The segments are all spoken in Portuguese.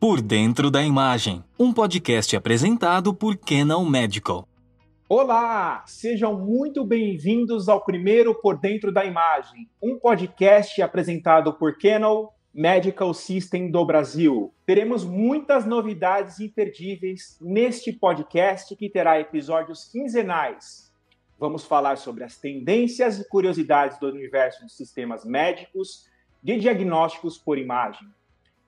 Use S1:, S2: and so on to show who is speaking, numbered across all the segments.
S1: Por Dentro da Imagem, um podcast apresentado por Canon Medical.
S2: Olá, sejam muito bem-vindos ao primeiro Por Dentro da Imagem, um podcast apresentado por Canon Medical System do Brasil. Teremos muitas novidades imperdíveis neste podcast que terá episódios quinzenais. Vamos falar sobre as tendências e curiosidades do universo dos sistemas médicos de diagnósticos por imagem.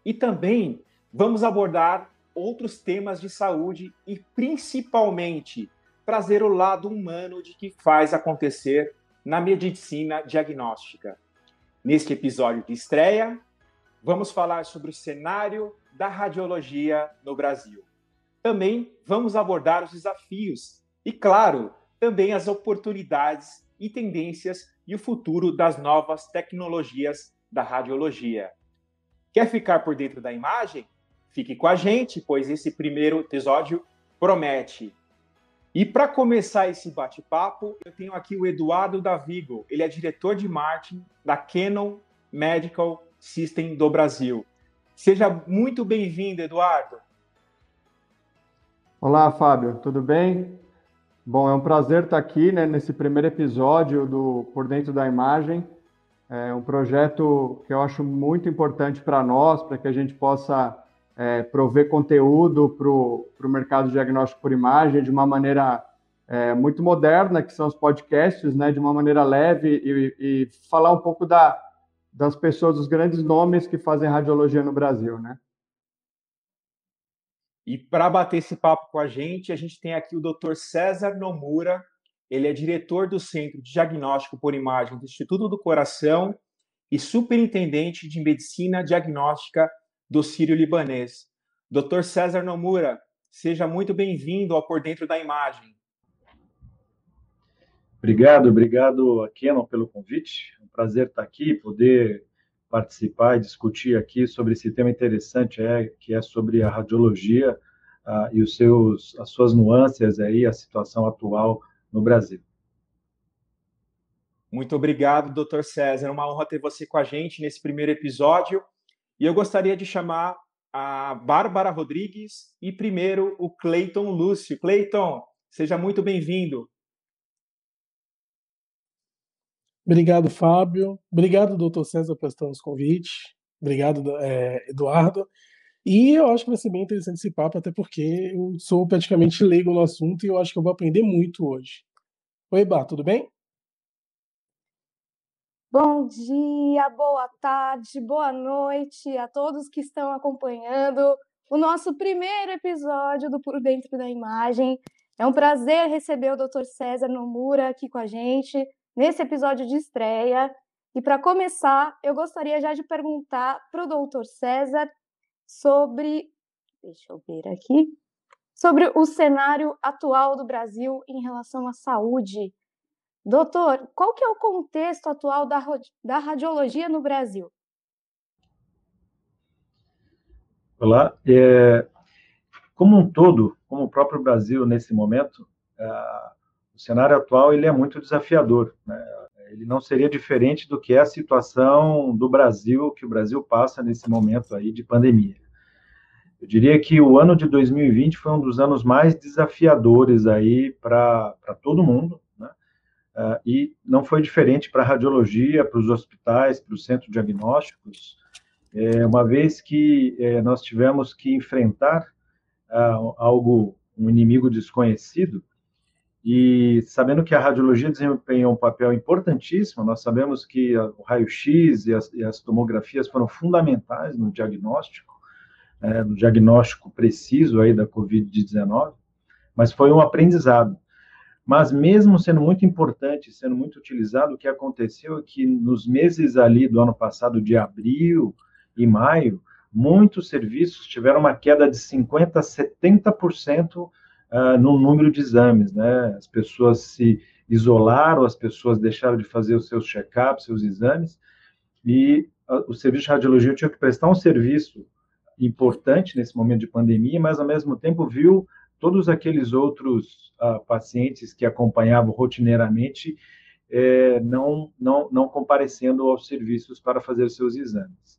S2: E também vamos abordar outros temas de saúde e, principalmente, trazer o lado humano de que faz acontecer na medicina diagnóstica. Neste episódio de estreia, vamos falar sobre o cenário da radiologia no Brasil. Também vamos abordar os desafios e, claro, também as oportunidades e tendências e o futuro das novas tecnologias da radiologia. Quer ficar por dentro da imagem? Fique com a gente, pois esse primeiro episódio promete. E para começar esse bate-papo, eu tenho aqui o Eduardo Davigo. Ele é diretor de marketing da Canon Medical System do Brasil. Seja muito bem-vindo, Eduardo.
S3: Olá, Fábio, tudo bem? Bom, é um prazer estar aqui né, nesse primeiro episódio do Por Dentro da Imagem. É um projeto que eu acho muito importante para nós, para que a gente possa é, prover conteúdo para o mercado diagnóstico por imagem de uma maneira é, muito moderna, que são os podcasts, né, de uma maneira leve e, e falar um pouco da, das pessoas, dos grandes nomes que fazem radiologia no Brasil, né?
S2: E para bater esse papo com a gente, a gente tem aqui o Dr. César Nomura. Ele é diretor do Centro de Diagnóstico por Imagem do Instituto do Coração e superintendente de Medicina Diagnóstica do Sírio-Libanês. Dr. César Nomura, seja muito bem-vindo ao Por Dentro da Imagem.
S4: Obrigado, obrigado Kenon pelo convite. É um prazer estar aqui, poder participar e discutir aqui sobre esse tema interessante, é, que é sobre a radiologia uh, e os seus, as suas nuances aí, a situação atual no Brasil.
S2: Muito obrigado, doutor César. É uma honra ter você com a gente nesse primeiro episódio. E eu gostaria de chamar a Bárbara Rodrigues e primeiro o Cleiton Lúcio. Cleiton, seja muito bem-vindo.
S5: Obrigado, Fábio. Obrigado, doutor César, por estar nos convite. Obrigado, é, Eduardo. E eu acho que vai ser bem interessante esse papo, até porque eu sou praticamente leigo no assunto e eu acho que eu vou aprender muito hoje. Oi, Bá, tudo bem?
S6: Bom dia, boa tarde, boa noite a todos que estão acompanhando o nosso primeiro episódio do Por Dentro da Imagem. É um prazer receber o Dr. César Nomura aqui com a gente nesse episódio de estreia. E para começar, eu gostaria já de perguntar para o Dr. César sobre, deixa eu ver aqui, sobre o cenário atual do Brasil em relação à saúde Doutor, qual que é o contexto atual da, da radiologia no Brasil?
S4: Olá. É, como um todo, como o próprio Brasil nesse momento, é, o cenário atual ele é muito desafiador. Né? Ele não seria diferente do que é a situação do Brasil, que o Brasil passa nesse momento aí de pandemia. Eu diria que o ano de 2020 foi um dos anos mais desafiadores aí para todo mundo, Uh, e não foi diferente para a radiologia, para os hospitais, para os centros diagnósticos, é, uma vez que é, nós tivemos que enfrentar uh, algo, um inimigo desconhecido, e sabendo que a radiologia desempenha um papel importantíssimo, nós sabemos que o raio-x e, e, as tomografias foram fundamentais no diagnóstico, é, no diagnóstico preciso aí da Covid-19, mas foi um aprendizado. Mas mesmo sendo muito importante, sendo muito utilizado, o que aconteceu é que nos meses ali do ano passado, de abril e maio, muitos serviços tiveram uma queda de 50% a 70% uh, no número de exames, né? As pessoas se isolaram, as pessoas deixaram de fazer os seus check-ups, seus exames, e o serviço de radiologia tinha que prestar um serviço importante nesse momento de pandemia, mas ao mesmo tempo viu todos aqueles outros uh, pacientes que acompanhavam rotineiramente é, não, não, não comparecendo aos serviços para fazer seus exames.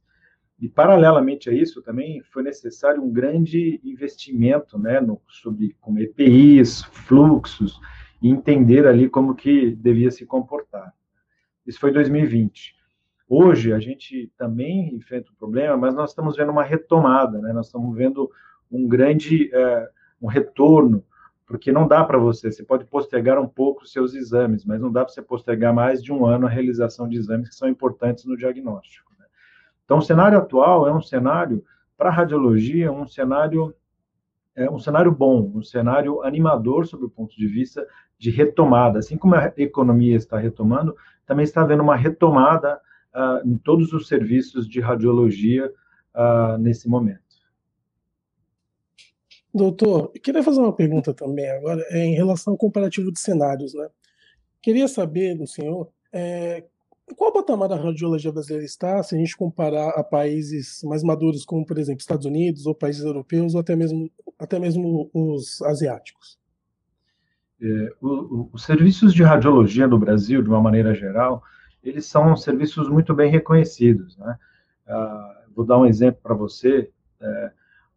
S4: E, paralelamente a isso, também foi necessário um grande investimento né, no, sobre como EPIs, fluxos, e entender ali como que devia se comportar. Isso foi 2020. Hoje, a gente também enfrenta um problema, mas nós estamos vendo uma retomada, né? nós estamos vendo um grande é, um retorno, porque não dá para você, você pode postergar um pouco os seus exames, mas não dá para você postergar mais de um ano a realização de exames que são importantes no diagnóstico. Então, o cenário atual é um cenário, para radiologia, um cenário, é um cenário bom, um cenário animador sob o ponto de vista de retomada. Assim como a economia está retomando, também está havendo uma retomada uh, em todos os serviços de radiologia uh, nesse momento.
S5: Doutor, queria fazer uma pergunta também agora é, em relação ao comparativo de cenários, né? Queria saber do senhor é, qual patamar da radiologia brasileira está se a gente comparar a países mais maduros, como, por exemplo, Estados Unidos, ou países europeus, ou até mesmo, até mesmo os asiáticos?
S4: É, os serviços de radiologia no Brasil, de uma maneira geral, eles são serviços muito bem reconhecidos. Né? Ah, vou dar um exemplo para você. É,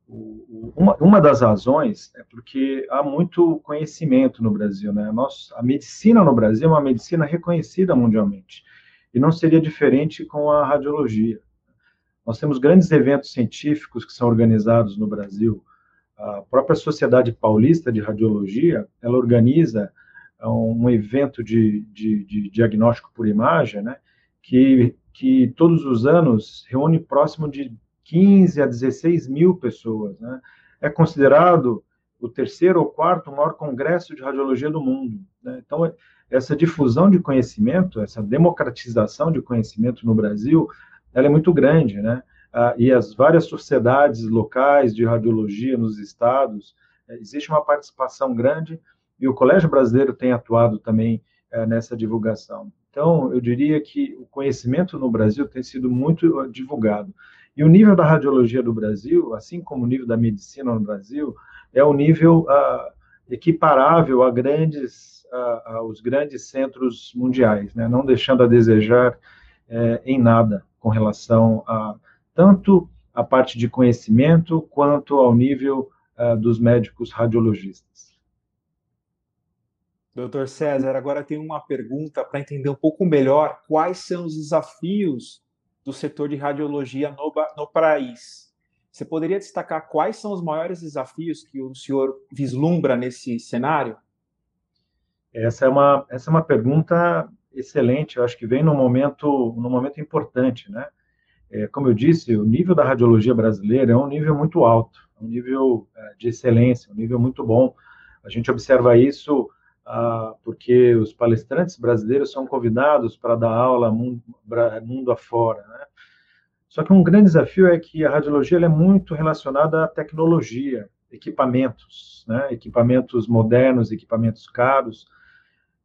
S4: uma, uma, das razões é porque há muito conhecimento no Brasil. Né? a medicina no Brasil é uma medicina reconhecida mundialmente e não seria diferente com a radiologia. Nós temos grandes eventos científicos que são organizados no Brasil. A própria Sociedade Paulista de Radiologia, ela organiza é, um evento de, de, de diagnóstico por imagem, né, que, que todos os anos reúne próximo de 15 a 16 mil pessoas. Né? É considerado o terceiro ou quarto maior congresso de radiologia do mundo. Né? Então, essa difusão de conhecimento, essa democratização de conhecimento no Brasil, ela é muito grande, né? Ah, e as várias sociedades locais de radiologia nos estados, eh, existe uma participação grande e o Colégio Brasileiro tem atuado também eh, nessa divulgação. Então, eu diria que o conhecimento no Brasil tem sido muito eh, divulgado. E o nível da radiologia do Brasil, assim como o nível da medicina no Brasil, é um nível ah, equiparável a grandes aos grandes centros mundiais, né? não deixando a desejar é, em nada com relação a tanto a parte de conhecimento quanto ao nível uh, dos médicos radiologistas.
S2: Doutor César, agora tem uma pergunta para entender um pouco melhor quais são os desafios do setor de radiologia no, no país. Você poderia destacar quais são os maiores desafios que o senhor vislumbra nesse cenário?
S4: Essa é uma, essa é uma pergunta excelente, eu acho que vem num momento, num momento importante, né? É, como eu disse, o nível da radiologia brasileira é um nível muito alto, um nível é, de excelência, um nível muito bom. A gente observa isso porque os palestrantes brasileiros são convidados para dar aula mundo, mundo afora, né? Só que um grande desafio é que a radiologia é muito relacionada à tecnologia, equipamentos, né? equipamentos modernos, equipamentos caros,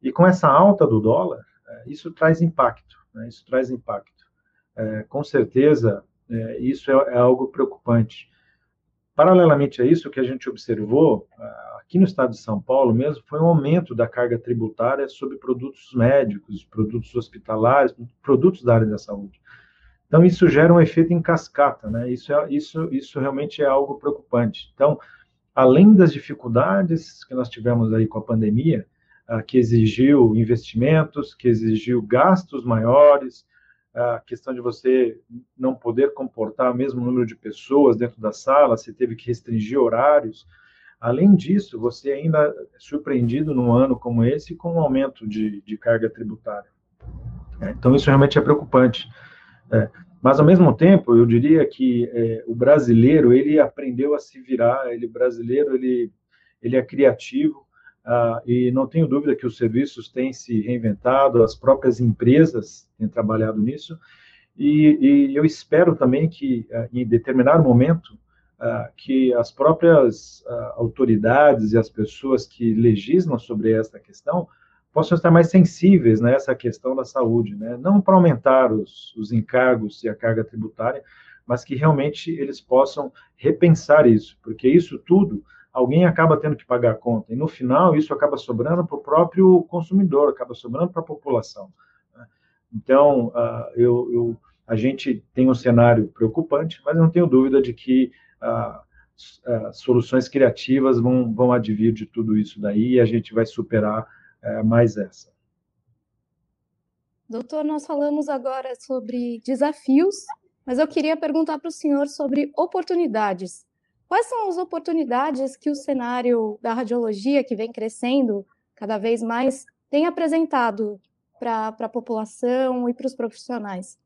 S4: e com essa alta do dólar, é, isso traz impacto, né? isso traz impacto. É, com certeza, é, isso é, é, algo preocupante. Paralelamente a isso, o que a gente observou aqui no estado de São Paulo mesmo foi um aumento da carga tributária sobre produtos médicos, produtos hospitalares, produtos da área da saúde. Então, isso gera um efeito em cascata, né? Isso, é, isso, isso realmente é algo preocupante. Então, além das dificuldades que nós tivemos aí com a pandemia, que exigiu investimentos, que exigiu gastos maiores, a questão de você não poder comportar o mesmo número de pessoas dentro da sala, você teve que restringir horários. Além disso, você ainda é surpreendido num ano como esse com um aumento de, de carga tributária. É, então, isso realmente é preocupante. É, mas, ao mesmo tempo, eu diria que é, o brasileiro, ele aprendeu a se virar, ele brasileiro, ele, ele é criativo, ah, e não tenho dúvida que os serviços têm se reinventado, as próprias empresas têm trabalhado nisso, e, e eu espero também que, ah, em determinado momento, ah, que as próprias autoridades e as pessoas que legislam sobre esta questão possam estar mais sensíveis nessa questão da saúde, né? não para aumentar os, os encargos e a carga tributária, mas que realmente eles possam repensar isso, porque isso tudo alguém acaba tendo que pagar a conta. E no final, isso acaba sobrando para o próprio consumidor, acaba sobrando para a população. Né? Então, uh, eu, eu, a gente tem um cenário preocupante, mas não tenho dúvida de que ah, ah, soluções criativas vão, vão advir de tudo isso daí e a gente vai superar eh, mais essa.
S6: Doutor, nós falamos agora sobre desafios, mas eu queria perguntar para o senhor sobre oportunidades. Quais são as oportunidades que o cenário da radiologia, que vem crescendo cada vez mais, tem apresentado para a população e para os profissionais?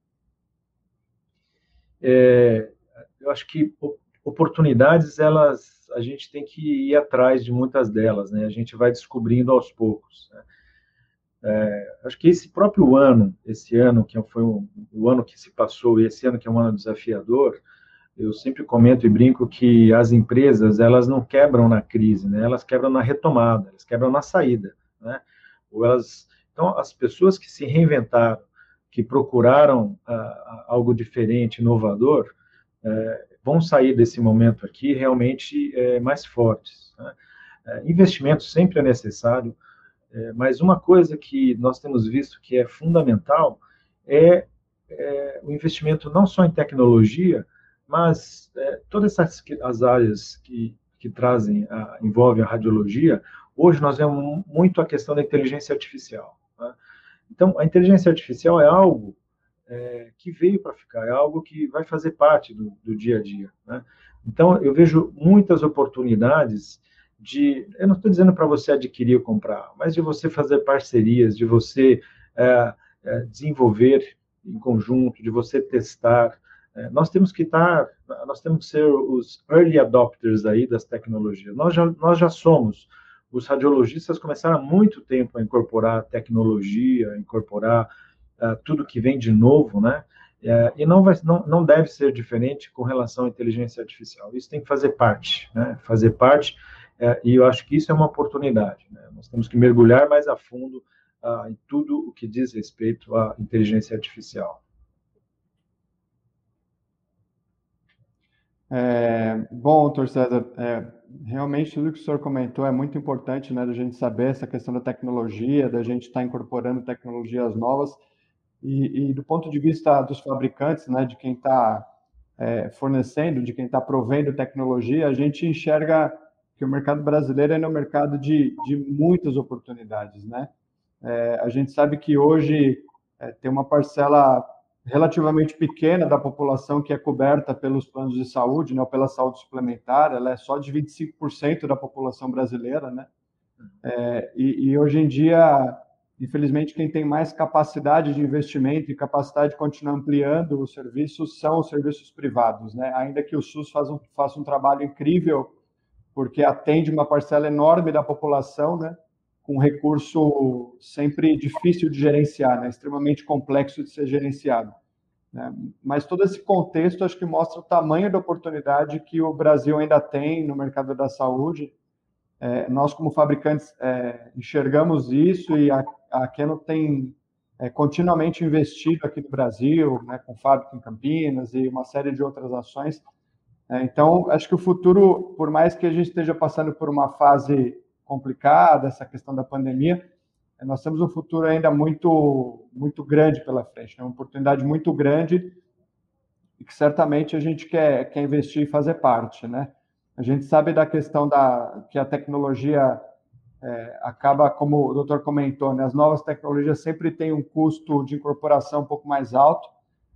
S4: É, eu acho que oportunidades, elas, a gente tem que ir atrás de muitas delas, né? A gente vai descobrindo aos poucos. Né? É, acho que esse próprio ano, esse ano que foi um, o ano que se passou e esse ano que é um ano desafiador, eu sempre comento e brinco que as empresas elas não quebram na crise, né? Elas quebram na retomada, elas quebram na saída, né? Ou elas, então as pessoas que se reinventaram, que procuraram ah, algo diferente, inovador, eh, vão sair desse momento aqui realmente eh, mais fortes. Né? Eh, investimento sempre é necessário, mas uma coisa que nós temos visto que é fundamental é, o investimento não só em tecnologia, mas é, todas essas as áreas que, que trazem, a, envolvem a radiologia, hoje nós vemos muito a questão da inteligência artificial. Né? Então, a inteligência artificial é algo é, que veio para ficar, é algo que vai fazer parte do, do dia a dia. Né? Então, eu vejo muitas oportunidades de, eu não estou dizendo para você adquirir ou comprar, mas de você fazer parcerias, de você é, é, desenvolver em conjunto, de você testar, nós temos que estar, nós temos que ser os early adopters aí das tecnologias. Nós já, nós já somos. Os radiologistas começaram há muito tempo a incorporar tecnologia, a incorporar uh, tudo que vem de novo, né? Uh, e não, vai, não, não deve ser diferente com relação à inteligência artificial. Isso tem que fazer parte, né? Fazer parte, uh, e eu acho que isso é uma oportunidade. Né? Nós temos que mergulhar mais a fundo ah, em tudo o que diz respeito à inteligência artificial.
S3: É, bom, doutor César, é, realmente tudo que o senhor comentou é muito importante, né, da gente saber essa questão da tecnologia, da gente estar tá incorporando tecnologias novas, e, e, do ponto de vista dos fabricantes, né, de quem está é, fornecendo, de quem está provendo tecnologia, a gente enxerga que o mercado brasileiro é um mercado de, de muitas oportunidades, né? É, a gente sabe que hoje é, tem uma parcela relativamente pequena da população que é coberta pelos planos de saúde, né, pela saúde suplementar, ela é só de 25% da população brasileira, né? É, e, e, hoje em dia, infelizmente, quem tem mais capacidade de investimento e capacidade de continuar ampliando os serviços são os serviços privados, né? Ainda que o SUS faça um, faça um trabalho incrível, porque atende uma parcela enorme da população, né? Com um recurso sempre difícil de gerenciar, né? extremamente complexo de ser gerenciado. Né? Mas todo esse contexto acho que mostra o tamanho da oportunidade que o Brasil ainda tem no mercado da saúde. É, nós, como fabricantes, é, enxergamos isso e a, Keno tem é, continuamente investido aqui no Brasil, né, com fábrica em Campinas e uma série de outras ações. É, então, acho que o futuro, por mais que a gente esteja passando por uma fase complicada, essa questão da pandemia, nós temos um futuro ainda muito, muito grande pela frente, né? uma oportunidade muito grande e que certamente a gente quer, quer investir e fazer parte. Né? A gente sabe da questão da que a tecnologia é, acaba, como o doutor comentou, né? as novas tecnologias sempre têm um custo de incorporação um pouco mais alto,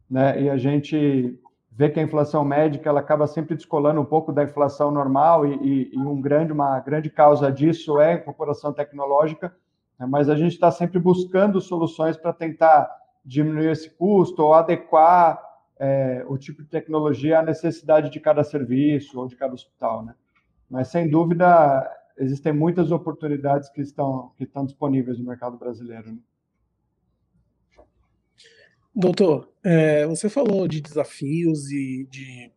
S3: né? e a gente vê que a inflação médica ela acaba sempre descolando um pouco da inflação normal e, e, um grande, uma grande causa disso é a incorporação tecnológica, né? mas a gente está sempre buscando soluções para tentar diminuir esse custo ou adequar é, o tipo de tecnologia à necessidade de cada serviço ou de cada hospital, né? Mas sem dúvida existem muitas oportunidades que estão que estão disponíveis no mercado brasileiro. Né?
S5: Doutor, é, você falou de desafios e de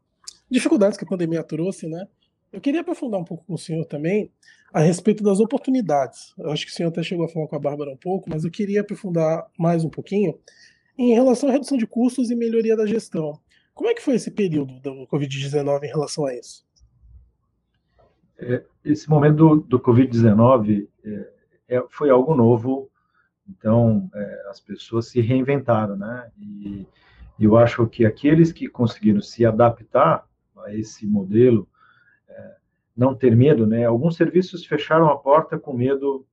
S5: dificuldades que a pandemia trouxe, né? Eu queria aprofundar um pouco com o senhor também a respeito das oportunidades. Eu acho que o senhor até chegou a falar com a Bárbara um pouco, mas eu queria aprofundar mais um pouquinho em relação à redução de custos e melhoria da gestão. Como é que foi esse período do Covid-19 em relação a isso?
S4: É, esse momento do, do Covid-19 é, é, foi algo novo então, é, as pessoas se reinventaram, né? E, eu acho que aqueles que conseguiram se adaptar a esse modelo, é, não ter medo, né? Alguns serviços fecharam a porta com medo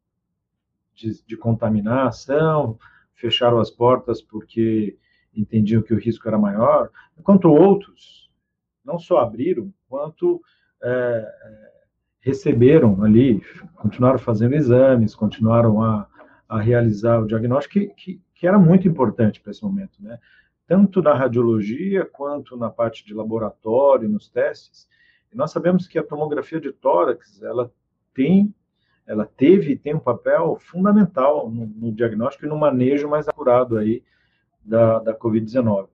S4: de, de contaminação, fecharam as portas porque entendiam que o risco era maior, enquanto outros não só abriram, quanto é, é, receberam ali, continuaram fazendo exames, continuaram a, a realizar o diagnóstico, que, que, que era muito importante para esse momento, né? Tanto na radiologia quanto na parte de laboratório, nos testes. E nós sabemos que a tomografia de tórax, ela tem, ela teve e tem um papel fundamental no, no diagnóstico e no manejo mais acurado aí da, da Covid-19.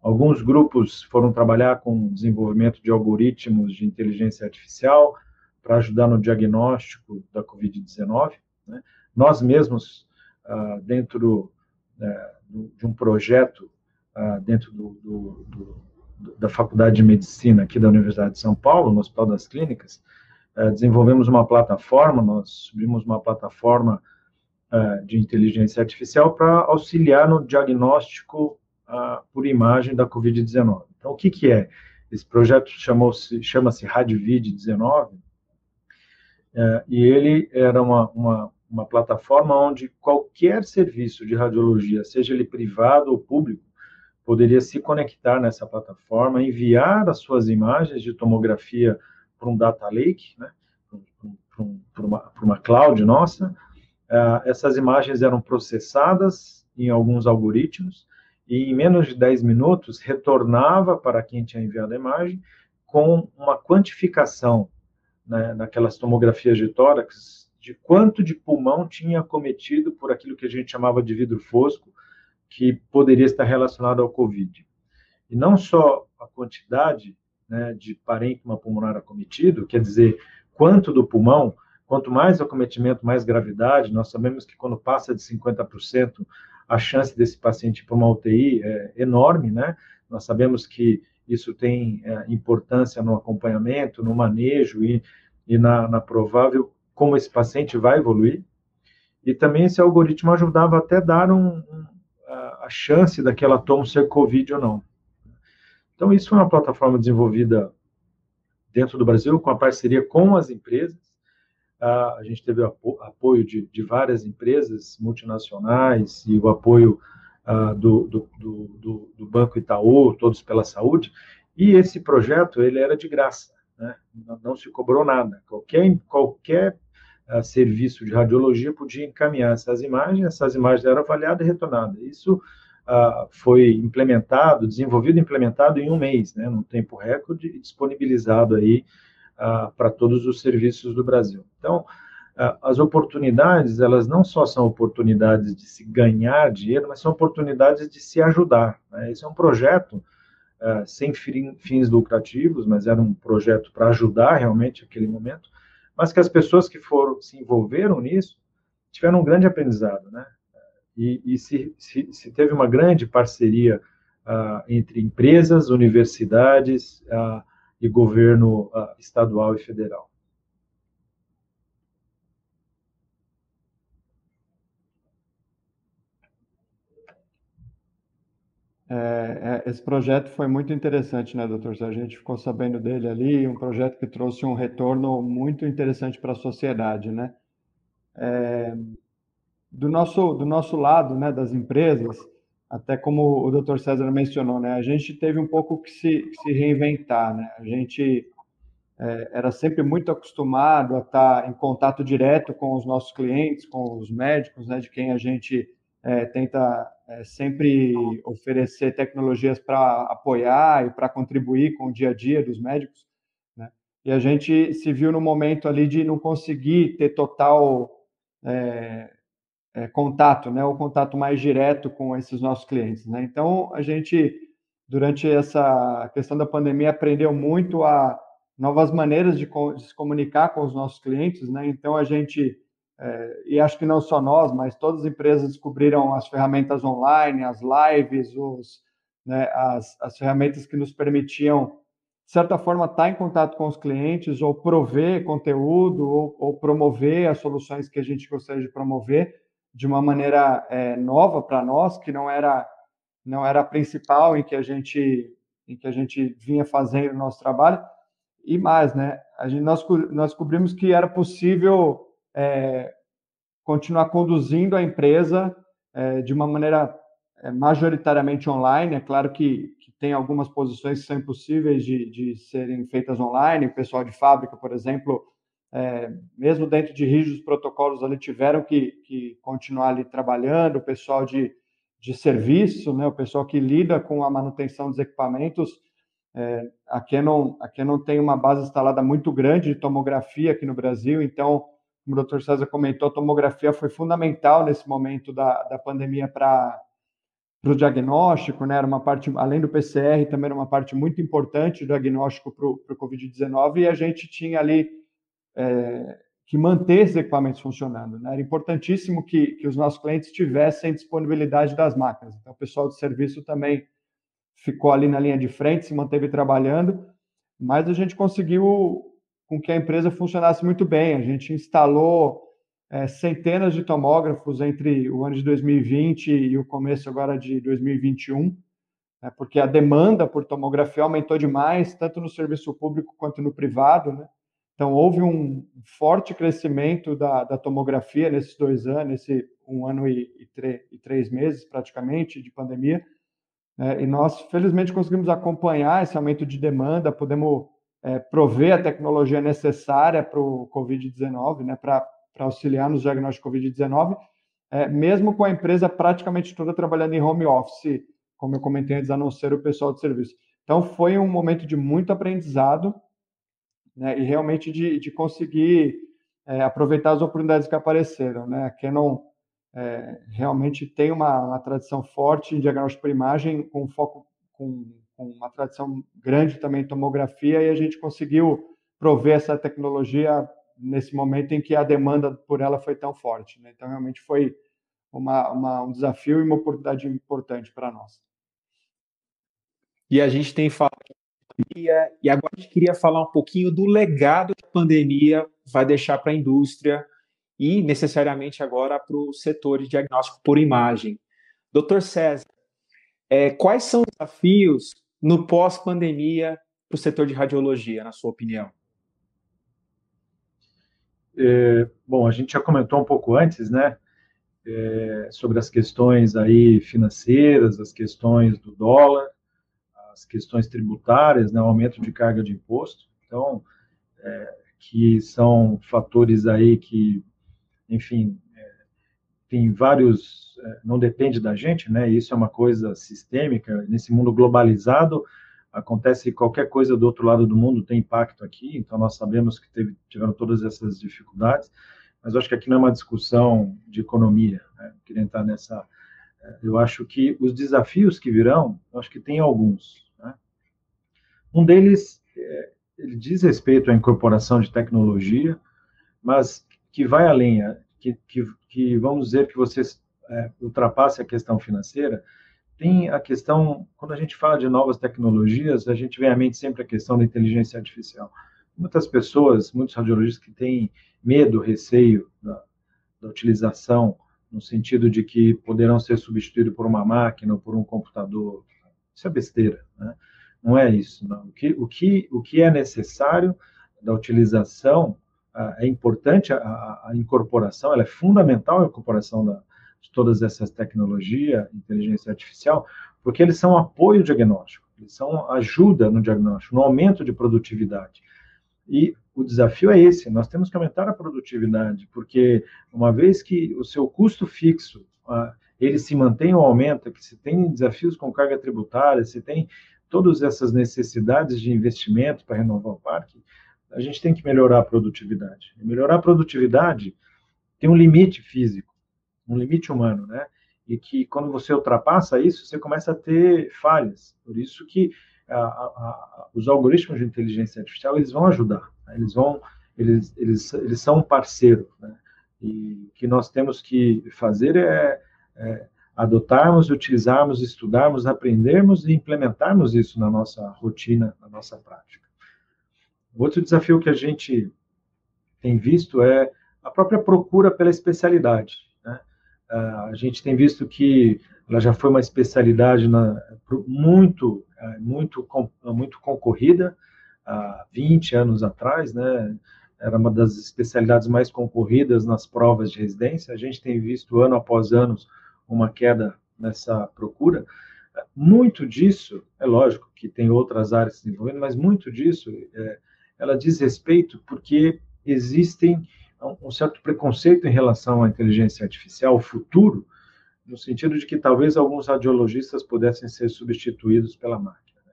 S4: Alguns grupos foram trabalhar com o desenvolvimento de algoritmos de inteligência artificial para ajudar no diagnóstico da Covid-19. Né? Nós mesmos, ah, dentro é, de um projeto, ah, dentro do, do, do, da Faculdade de Medicina aqui da Universidade de São Paulo, no Hospital das Clínicas, é, desenvolvemos uma plataforma, nós subimos uma plataforma é, de inteligência artificial para auxiliar no diagnóstico uh, por imagem da Covid-19. Então, o que, que é? Esse projeto chama-se chama RadVid19, é, e ele era uma, uma, uma plataforma onde qualquer serviço de radiologia, seja ele privado ou público, poderia se conectar nessa plataforma, enviar as suas imagens de tomografia para um data lake, né, para, um, uma, uma cloud nossa. Uh, essas imagens eram processadas em alguns algoritmos e em menos de 10 minutos retornava para quem tinha enviado a imagem com uma quantificação né, tomografias de tórax de quanto de pulmão tinha cometido por aquilo que a gente chamava de vidro fosco, que poderia estar relacionado ao Covid. E não só a quantidade né, de parênquima pulmonar acometido, quer dizer, quanto do pulmão, quanto mais acometimento, mais gravidade, nós sabemos que quando passa de 50%, a chance desse paciente ir para uma UTI é enorme, né? Nós sabemos que isso tem é, importância no acompanhamento, no manejo e, e na, na, provável como esse paciente vai evoluir. E também esse algoritmo ajudava até a dar um, um, a, chance daquela tomo ser COVID ou não. Então, isso foi uma plataforma desenvolvida dentro do Brasil, com a parceria com as empresas, a gente teve o apoio de, de várias empresas multinacionais e o apoio do, do, do, do, Banco Itaú, Todos pela Saúde, e esse projeto ele era de graça, né? não, não, se cobrou nada. Qualquer, qualquer uh, serviço de radiologia podia encaminhar essas imagens, essas imagens eram avaliadas e retornadas. Isso uh, foi implementado, desenvolvido e implementado em um mês, né? num tempo recorde, e disponibilizado aí uh, para todos os serviços do Brasil. Então, uh, as oportunidades, elas não só são oportunidades de se ganhar dinheiro, mas são oportunidades de se ajudar. Né? Esse é um projeto uh, sem fins lucrativos, mas era um projeto para ajudar realmente aquele momento, mas que as pessoas que foram se envolveram nisso tiveram um grande aprendizado, né? E, e se, se, se, teve uma grande parceria uh, entre empresas, universidades, uh, e governo uh, estadual e federal.
S3: É, é, esse projeto foi muito interessante, né, doutor? A gente ficou sabendo dele ali, um projeto que trouxe um retorno muito interessante para a sociedade, né? É, do nosso do nosso lado, né, das empresas, até como o Dr. César mencionou, né, a gente teve um pouco que se, que se reinventar, né? A gente é, era sempre muito acostumado a estar em contato direto com os nossos clientes, com os médicos, né, de quem a gente é, tenta é, sempre oferecer tecnologias para apoiar e para contribuir com o dia a dia dos médicos, né? E a gente se viu no momento ali de não conseguir ter total é, é, contato, né, o contato mais direto com esses nossos clientes. Né? Então, a gente, durante essa questão da pandemia, aprendeu muito a novas maneiras de, de se comunicar com os nossos clientes. Né? Então, a gente, é, e acho que não só nós, mas todas as empresas descobriram as ferramentas online, as lives, os, né, as, as ferramentas que nos permitiam de certa forma, estar em contato com os clientes ou prover conteúdo ou, ou, promover as soluções que a gente gostaria de promover de uma maneira é, nova para nós, que não era não era a principal em que a gente em que a gente vinha fazendo o nosso trabalho e mais, né? A gente nós nós descobrimos que era possível é, continuar conduzindo a empresa é, de uma maneira é, majoritariamente online. É claro que, que, tem algumas posições que são impossíveis de, de serem feitas online. O pessoal de fábrica, por exemplo, é, mesmo dentro de rígidos protocolos, ali tiveram que, que continuar ali trabalhando. O pessoal de, de serviço, né, o pessoal que lida com a manutenção dos equipamentos, é, a, Canon, a Canon tem uma base instalada muito grande de tomografia aqui no Brasil, então, como o Dr. César comentou, a tomografia foi fundamental nesse momento da, da pandemia para o diagnóstico, né? Era uma parte, além do PCR, também era uma parte muito importante do diagnóstico para o Covid-19, e a gente tinha ali é, que manter esses equipamentos funcionando. Né? Era importantíssimo que, que os nossos clientes tivessem disponibilidade das máquinas. Então, o pessoal de serviço também ficou ali na linha de frente, se manteve trabalhando, mas a gente conseguiu com que a empresa funcionasse muito bem. A gente instalou é, centenas de tomógrafos entre o ano de 2020 e o começo agora de 2021, né, porque a demanda por tomografia aumentou demais, tanto no serviço público quanto no privado. Né? Então, houve um forte crescimento da, da tomografia nesses dois anos, nesse um ano e, e, e três meses praticamente de pandemia. É, e nós, felizmente, conseguimos acompanhar esse aumento de demanda, podemos é, prover a tecnologia necessária para o Covid-19, né, para auxiliar nos diagnósticos Covid-19, é, mesmo com a empresa praticamente toda trabalhando em home office, como eu comentei antes, a não ser o pessoal de serviço. Então, foi um momento de muito aprendizado, né, e realmente de, de conseguir é, aproveitar as oportunidades que apareceram. Né? A Canon é, realmente tem uma, uma, tradição forte em diagnóstico por imagem, com foco com, uma tradição grande também em tomografia, e a gente conseguiu prover essa tecnologia nesse momento em que a demanda por ela foi tão forte. Né? Então, realmente foi uma, uma, um desafio e uma oportunidade importante para nós.
S2: E a gente tem falado e agora a gente queria falar um pouquinho do legado que a pandemia vai deixar para a indústria e necessariamente agora para o setor de diagnóstico por imagem. Doutor César, é, quais são os desafios no pós-pandemia para o setor de radiologia, na sua opinião?
S4: É, bom, a gente já comentou um pouco antes, né, é, sobre as questões aí financeiras, as questões do dólar, as questões tributárias, né, o aumento de carga de imposto, então, é, que são fatores aí que, enfim, é, tem vários, não depende da gente, né, isso é uma coisa sistêmica, nesse mundo globalizado, acontece qualquer coisa do outro lado do mundo tem impacto aqui, então nós sabemos que teve, tiveram todas essas dificuldades, mas acho que aqui não é uma discussão de economia, né? queria entrar nessa eu acho que os desafios que virão, acho que tem alguns. Né? Um deles é, ele diz respeito à incorporação de tecnologia, mas que vai além, é, que, que, que vamos dizer que você é, ultrapasse a questão financeira, tem a questão, quando a gente fala de novas tecnologias, a gente vem à mente sempre a questão da inteligência artificial. Muitas pessoas, muitos radiologistas que têm medo, receio da, da utilização no sentido de que poderão ser substituídos por uma máquina ou por um computador. Isso é besteira, né? Não é isso. Não. O, que, o, que, o que é necessário da utilização, é importante a, a, incorporação, ela é fundamental a incorporação da, de todas essas tecnologias, inteligência artificial, porque eles são apoio diagnóstico, eles são ajuda no diagnóstico, no aumento de produtividade. E o desafio é esse: nós temos que aumentar a produtividade, porque uma vez que o seu custo fixo ele se mantém ou aumenta, que se tem desafios com carga tributária, se tem todas essas necessidades de investimento para renovar o parque, a gente tem que melhorar a produtividade. E melhorar a produtividade tem um limite físico, um limite humano, né? E que quando você ultrapassa isso, você começa a ter falhas. Por isso que a, a, os algoritmos de inteligência artificial eles vão ajudar, né? eles vão, eles, eles, eles são um parceiro, né? E o que nós temos que fazer é, é adotarmos, utilizarmos, estudarmos, aprendermos e implementarmos isso na nossa rotina, na nossa prática. Outro desafio que a gente tem visto é a própria procura pela especialidade. Né? a gente tem visto que ela já foi uma especialidade na, muito, muito, muito concorrida há 20 anos atrás, né? Era uma das especialidades mais concorridas nas provas de residência. A gente tem visto ano após ano uma queda nessa procura. Muito disso, é lógico que tem outras áreas se desenvolvendo, mas muito disso é, ela diz respeito porque existem um certo preconceito em relação à inteligência artificial, o futuro, no sentido de que talvez alguns radiologistas pudessem ser substituídos pela máquina. Né?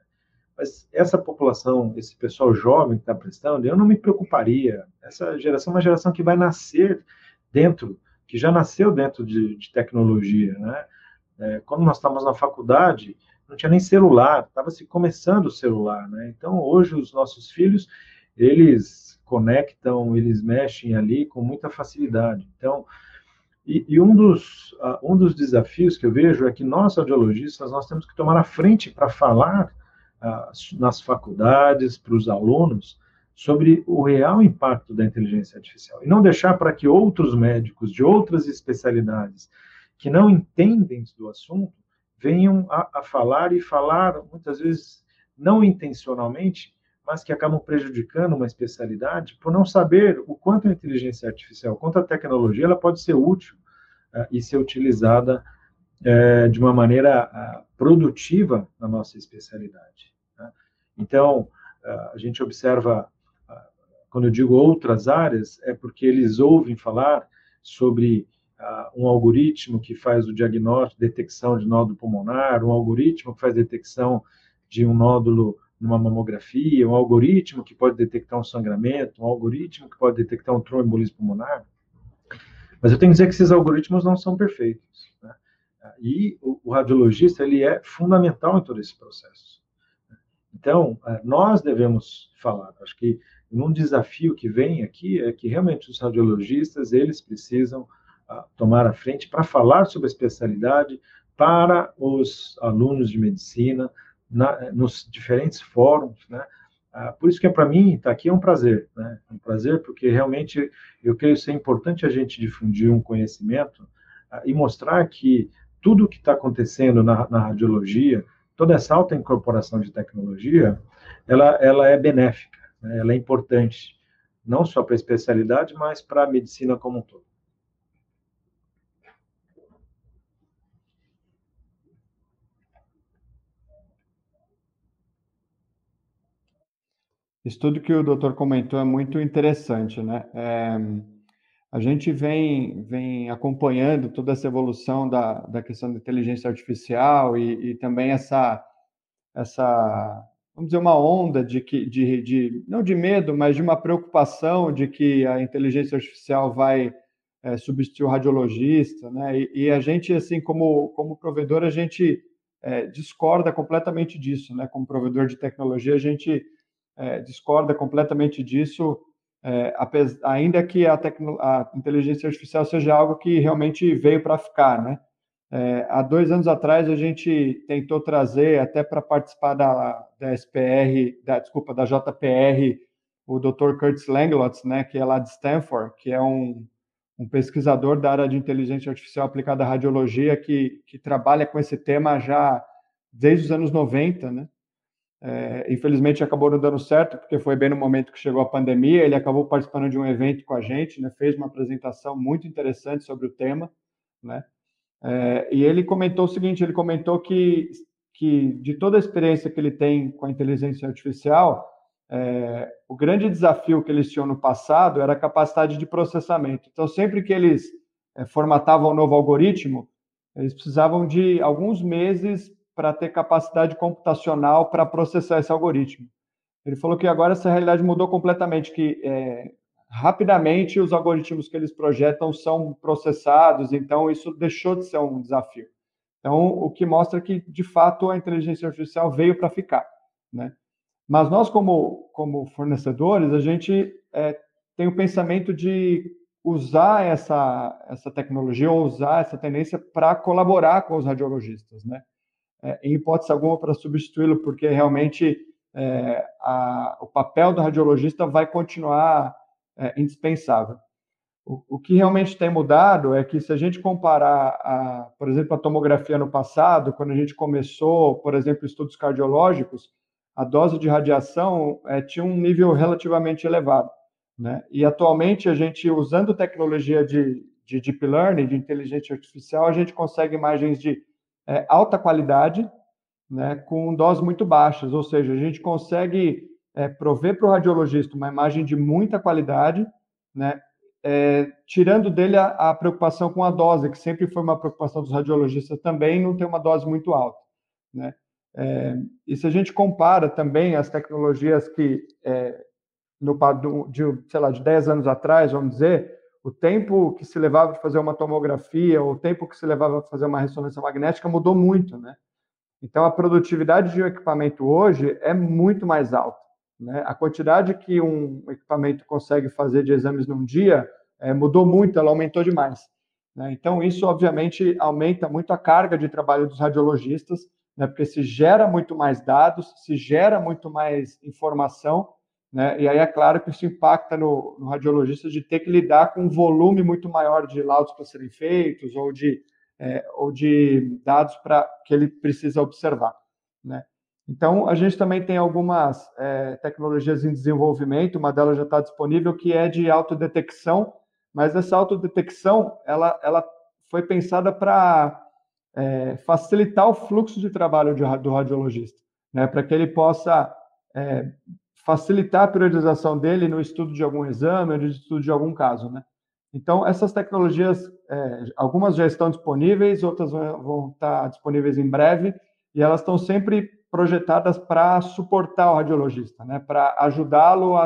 S4: Mas essa população, esse pessoal jovem que está prestando, eu não me preocuparia. Essa geração é uma geração que vai nascer dentro, que já nasceu dentro de, de tecnologia. Né? É, quando nós estávamos na faculdade, não tinha nem celular, estava se começando o celular. Né? Então, hoje, os nossos filhos, eles conectam, eles mexem ali com muita facilidade. Então, e, e um, dos, uh, um dos desafios que eu vejo é que nós, audiologistas, nós temos que tomar a frente para falar uh, nas faculdades, para os alunos, sobre o real impacto da inteligência artificial. E não deixar para que outros médicos de outras especialidades que não entendem do assunto venham a, a falar e falar, muitas vezes, não intencionalmente, mas que acabam prejudicando uma especialidade por não saber o quanto a inteligência artificial, quanto a tecnologia, ela pode ser útil uh, e ser utilizada uh, de uma maneira uh, produtiva na nossa especialidade. Né? Então, a gente observa, quando eu digo outras áreas, é porque eles ouvem falar sobre um algoritmo que faz o diagnóstico, detecção de nódulo pulmonar, um algoritmo que faz detecção de um nódulo numa mamografia, um algoritmo que pode detectar um sangramento, um algoritmo que pode detectar um tromboembolismo pulmonar. Mas eu tenho que dizer que esses algoritmos não são perfeitos. Né? E o, radiologista ele é fundamental em todo esse processo. Então, é, nós devemos falar. Acho que um desafio que vem aqui é que realmente os radiologistas eles precisam uh, tomar a frente para falar sobre a especialidade para os alunos de medicina, na, nos diferentes fóruns, né? Ah, por isso que é para mim estar tá aqui é um prazer, né? É um prazer porque realmente eu creio ser importante a gente difundir um conhecimento ah, e mostrar que tudo o que está acontecendo na, na, radiologia, toda essa alta incorporação de tecnologia, ela, ela é benéfica, né? ela é importante, não só para a especialidade, mas para a medicina como um todo.
S3: Isso tudo que o doutor comentou é muito interessante, né? É, a gente vem, vem acompanhando toda essa evolução da, da questão da inteligência artificial e, e também essa, essa, vamos dizer, uma onda de, que, de, de, não de medo, mas de uma preocupação de que a inteligência artificial vai é, substituir o radiologista, né? E, e, a gente, assim, como, como provedor, a gente é, discorda completamente disso, né? Como provedor de tecnologia, a gente é, discorda completamente disso, é, ainda que a, a, inteligência artificial seja algo que realmente veio para ficar, né? É, há dois anos atrás a gente tentou trazer até para participar da, da SPR, da, desculpa, da JPR, o Dr. Curtis Langlotz, né, que é lá de Stanford, que é um, um pesquisador da área de inteligência artificial aplicada à radiologia que, que trabalha com esse tema já desde os anos 90, né? É, infelizmente acabou não dando certo, porque foi bem no momento que chegou a pandemia. Ele acabou participando de um evento com a gente, né, fez uma apresentação muito interessante sobre o tema. Né, é, e ele comentou o seguinte: ele comentou que, que de toda a experiência que ele tem com a inteligência artificial, é, o grande desafio que eles tinham no passado era a capacidade de processamento. Então, sempre que eles é, formatavam um novo algoritmo, eles precisavam de alguns meses para ter capacidade computacional para processar esse algoritmo. Ele falou que agora essa realidade mudou completamente, que é, rapidamente os algoritmos que eles projetam são processados, então isso deixou de ser um desafio. Então, o que mostra que, de fato, a inteligência artificial veio para ficar, né? Mas nós, como, como fornecedores, a gente é, tem o pensamento de usar essa, essa tecnologia ou usar essa tendência para colaborar com os radiologistas, né? É, em hipótese alguma, para substituí-lo, porque realmente é, a, o papel do radiologista vai continuar é, indispensável. o, o, que realmente tem mudado é que se a gente comparar, a, por exemplo, a tomografia no passado, quando a gente começou, por exemplo, estudos cardiológicos, a dose de radiação é, tinha um nível relativamente elevado. Né? E atualmente a gente, usando tecnologia de, de deep learning, de inteligência artificial, a gente consegue imagens de é, alta qualidade, né, com doses muito baixas, ou seja, a gente consegue é, prover para o radiologista uma imagem de muita qualidade, né, é, tirando dele a, a, preocupação com a dose, que sempre foi uma preocupação dos radiologistas também, não ter uma dose muito alta. Né? É, e se a gente compara também as tecnologias que, é, no, de, sei lá, de 10 anos atrás, vamos dizer, o tempo que se levava para fazer uma tomografia, o tempo que se levava para fazer uma ressonância magnética mudou muito, né? Então, a produtividade de um equipamento hoje é muito mais alta. Né? A quantidade que um equipamento consegue fazer de exames num dia é, mudou muito, ela aumentou demais. Né? Então, isso, obviamente, aumenta muito a carga de trabalho dos radiologistas, né? porque se gera muito mais dados, se gera muito mais informação, né? e aí é claro que isso impacta no, no radiologista de ter que lidar com um volume muito maior de laudos para serem feitos, ou de é, ou de dados para que ele precisa observar. Né? Então, a gente também tem algumas é, tecnologias em desenvolvimento, uma delas já está disponível, que é de autodetecção, mas essa autodetecção ela, ela foi pensada para é, facilitar o fluxo de trabalho de, do radiologista, né? para que ele possa é, facilitar a priorização dele no estudo de algum exame, no estudo de algum caso. Né? Então, essas tecnologias, é, algumas já estão disponíveis, outras vão estar disponíveis em breve, e elas estão sempre projetadas para suportar o radiologista, né? para ajudá-lo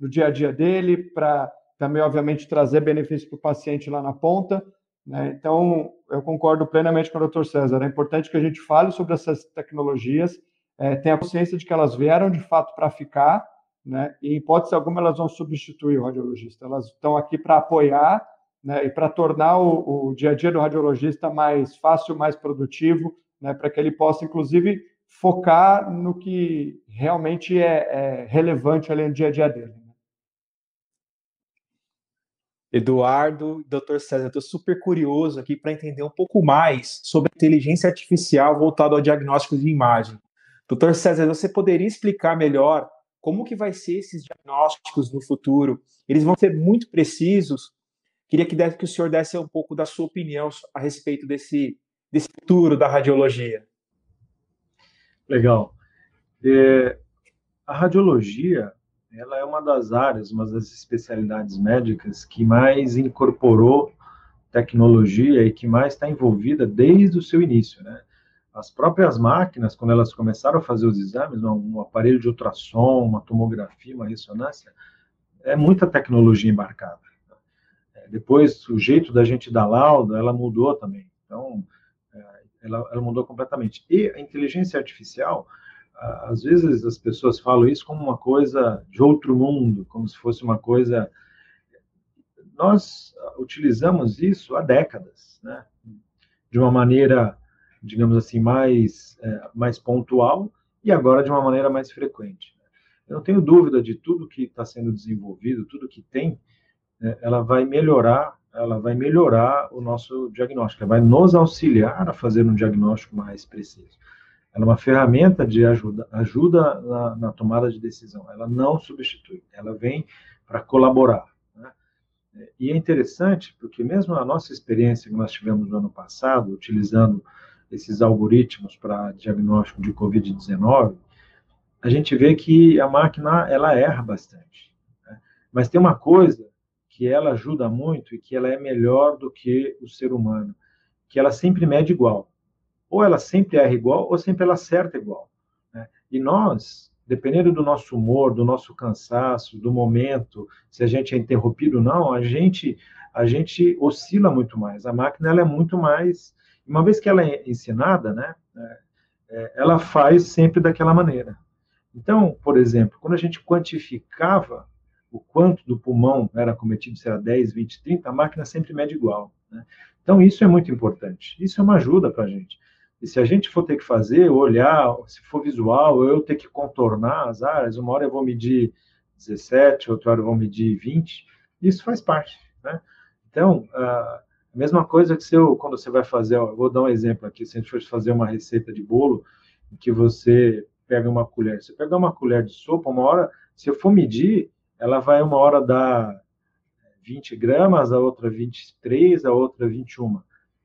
S3: no dia a dia dele, para também, obviamente, trazer benefício para o paciente lá na ponta. Né? Então, eu concordo plenamente com o Dr. César. É importante que a gente fale sobre essas tecnologias, é, tenha consciência de que elas vieram de fato para ficar, né? E em hipótese alguma elas vão substituir o radiologista. Elas estão aqui para apoiar, né? E para tornar o, o, dia a dia do radiologista mais fácil, mais produtivo, né? Para que ele possa, inclusive, focar no que realmente é, é relevante ali no dia a dia dele. Né?
S2: Eduardo, Dr. César, estou super curioso aqui para entender um pouco mais sobre inteligência artificial voltada ao diagnóstico de imagem. Doutor César, você poderia explicar melhor como que vai ser esses diagnósticos no futuro? Eles vão ser muito precisos? Queria que, desse, que o senhor desse um pouco da sua opinião a respeito desse, desse futuro da radiologia.
S4: Legal. É, a radiologia ela é uma das áreas, uma das especialidades médicas que mais incorporou tecnologia e que mais está envolvida desde o seu início, né? As próprias máquinas, quando elas começaram a fazer os exames, um aparelho de ultrassom, uma tomografia, uma ressonância, é muita tecnologia embarcada. É, depois, o jeito da gente dar laudo, ela mudou também. Então, é, ela, ela mudou completamente. E a inteligência artificial, às vezes as pessoas falam isso como uma coisa de outro mundo, como se fosse uma coisa. Nós utilizamos isso há décadas, né? De uma maneira digamos assim, mais, é, mais pontual e agora de uma maneira mais frequente. Eu não tenho dúvida de tudo que está sendo desenvolvido, tudo que tem, né, ela vai melhorar, ela vai melhorar o nosso diagnóstico, ela vai nos auxiliar a fazer um diagnóstico mais preciso. Ela é uma ferramenta de ajuda, ajuda na, na tomada de decisão. Ela não substitui, ela vem para colaborar. Né? E é interessante porque mesmo a nossa experiência que nós tivemos no ano passado, utilizando esses algoritmos para diagnóstico de COVID-19, a gente vê que a máquina ela erra bastante. Né? Mas tem uma coisa que ela ajuda muito e que ela é melhor do que o ser humano, que ela sempre mede igual. Ou ela sempre erra igual, ou sempre ela acerta igual. Né? E nós, dependendo do nosso humor, do nosso cansaço, do momento, se a gente é interrompido ou não, a gente a gente oscila muito mais. A máquina ela é muito mais uma vez que ela é ensinada, né, é, é, ela faz sempre daquela maneira. Então, por exemplo, quando a gente quantificava o quanto do pulmão era cometido, se era 10, 20, 30, a máquina sempre mede igual. Né? Então, isso é muito importante. Isso é uma ajuda para a gente. E se a gente for ter que fazer, olhar, se for visual, eu ter que contornar as áreas, uma hora eu vou medir 17, outra hora eu vou medir 20, isso faz parte. Né? Então, a mesma coisa que se eu, quando você vai fazer, ó, vou dar um exemplo aqui, se a gente for fazer uma receita de bolo, que você pega uma colher, você pega uma colher de sopa, uma hora, se eu for medir, ela vai uma hora dar 20 gramas, a outra 23, a outra 21.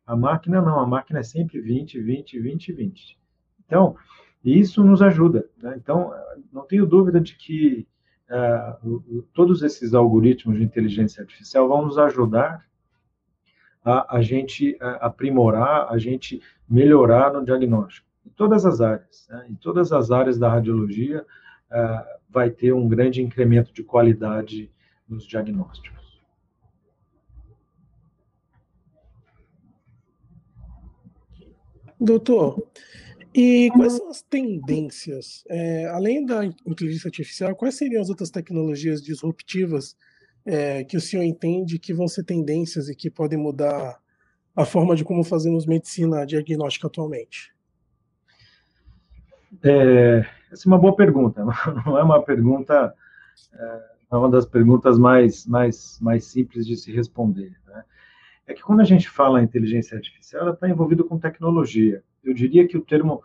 S4: A máquina não, a máquina é sempre 20, 20, 20, 20. Então, isso nos ajuda. Né? Então, não tenho dúvida de que uh, todos esses algoritmos de inteligência artificial vão nos ajudar a, a gente aprimorar, a gente melhorar no diagnóstico. Em todas as áreas, né? em todas as áreas da radiologia, uh, vai ter um grande incremento de qualidade nos diagnósticos.
S5: Doutor, e quais são as tendências? É, além da inteligência artificial, quais seriam as outras tecnologias disruptivas é, que o senhor entende que vão ser tendências e que podem mudar a forma de como fazemos medicina diagnóstica atualmente?
S4: É, essa é uma boa pergunta. Não é uma pergunta, é, é uma das perguntas mais, mais, mais simples de se responder. Né? é que quando a gente fala em inteligência artificial, ela está envolvida com tecnologia. Eu diria que o termo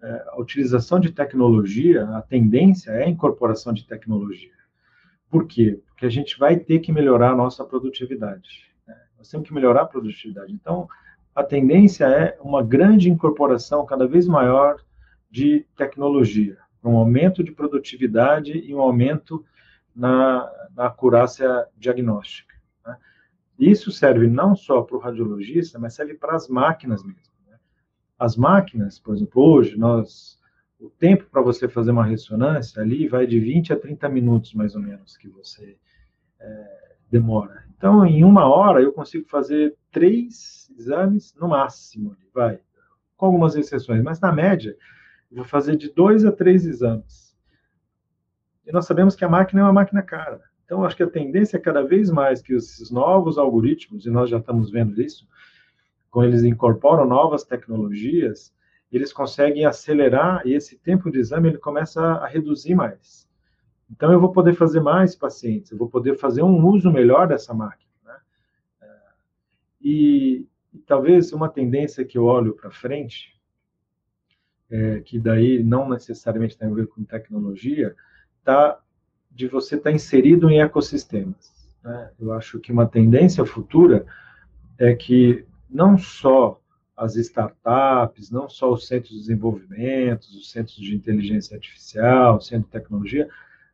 S4: é, a utilização de tecnologia, a tendência é a incorporação de tecnologia. Por quê? Porque a gente vai ter que melhorar a nossa produtividade. Né? Nós temos que melhorar a produtividade. Então, a tendência é uma grande incorporação cada vez maior de tecnologia, um aumento de produtividade e um aumento na, na acurácia diagnóstica. Isso serve não só para o radiologista, mas serve para as máquinas mesmo. Né? As máquinas, por exemplo, hoje, nós, o tempo para você fazer uma ressonância ali vai de 20 a 30 minutos, mais ou menos, que você é, demora. Então, em uma hora, eu consigo fazer três exames no máximo, vai, com algumas exceções, mas na média, eu vou fazer de dois a três exames. E nós sabemos que a máquina é uma máquina cara. Então, acho que a tendência é cada vez mais que esses novos algoritmos, e nós já estamos vendo isso, quando eles incorporam novas tecnologias, eles conseguem acelerar e esse tempo de exame ele começa a reduzir mais. Então, eu vou poder fazer mais pacientes, eu vou poder fazer um uso melhor dessa máquina. Né? E, e, talvez uma tendência que eu olho para frente, é, que daí não necessariamente tem a ver com tecnologia, está de você estar tá inserido em ecossistemas. Né? Eu acho que uma tendência futura é que não só as startups, não só os centros de desenvolvimento, os centros de inteligência artificial, o centro de tecnologia,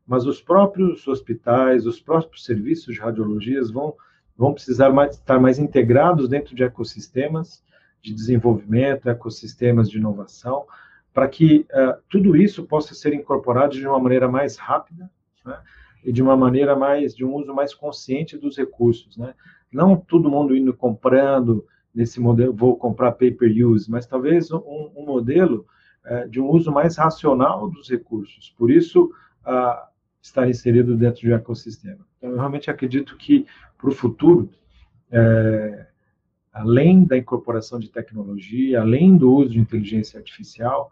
S4: mas os próprios hospitais, os próprios serviços de radiologias vão, vão precisar mais, estar mais integrados dentro de ecossistemas de desenvolvimento, ecossistemas de inovação, para que uh, tudo isso possa ser incorporado de uma maneira mais rápida, né? e de uma maneira mais, de um uso mais consciente dos recursos, né? Não todo mundo indo comprando nesse modelo, vou comprar pay-per-use, mas talvez um, um modelo é, de um uso mais racional dos recursos. Por isso, a, estar inserido dentro de um ecossistema. Então, eu realmente acredito que, para o futuro, é, além da incorporação de tecnologia, além do uso de inteligência artificial,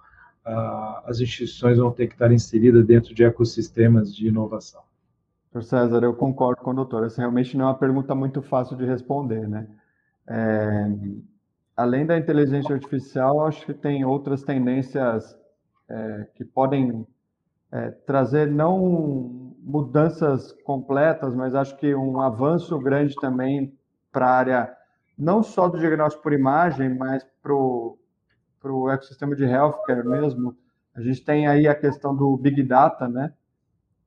S4: as instituições vão ter que estar inseridas dentro de ecossistemas de inovação.
S3: Professor César, eu concordo com o doutor. Essa realmente não é uma pergunta muito fácil de responder, né? É, além da inteligência artificial, acho que tem outras tendências é, que podem é, trazer não mudanças completas, mas acho que um avanço grande também para a área não só do diagnóstico por imagem, mas para o ecossistema de healthcare mesmo, a gente tem aí a questão do Big Data, né?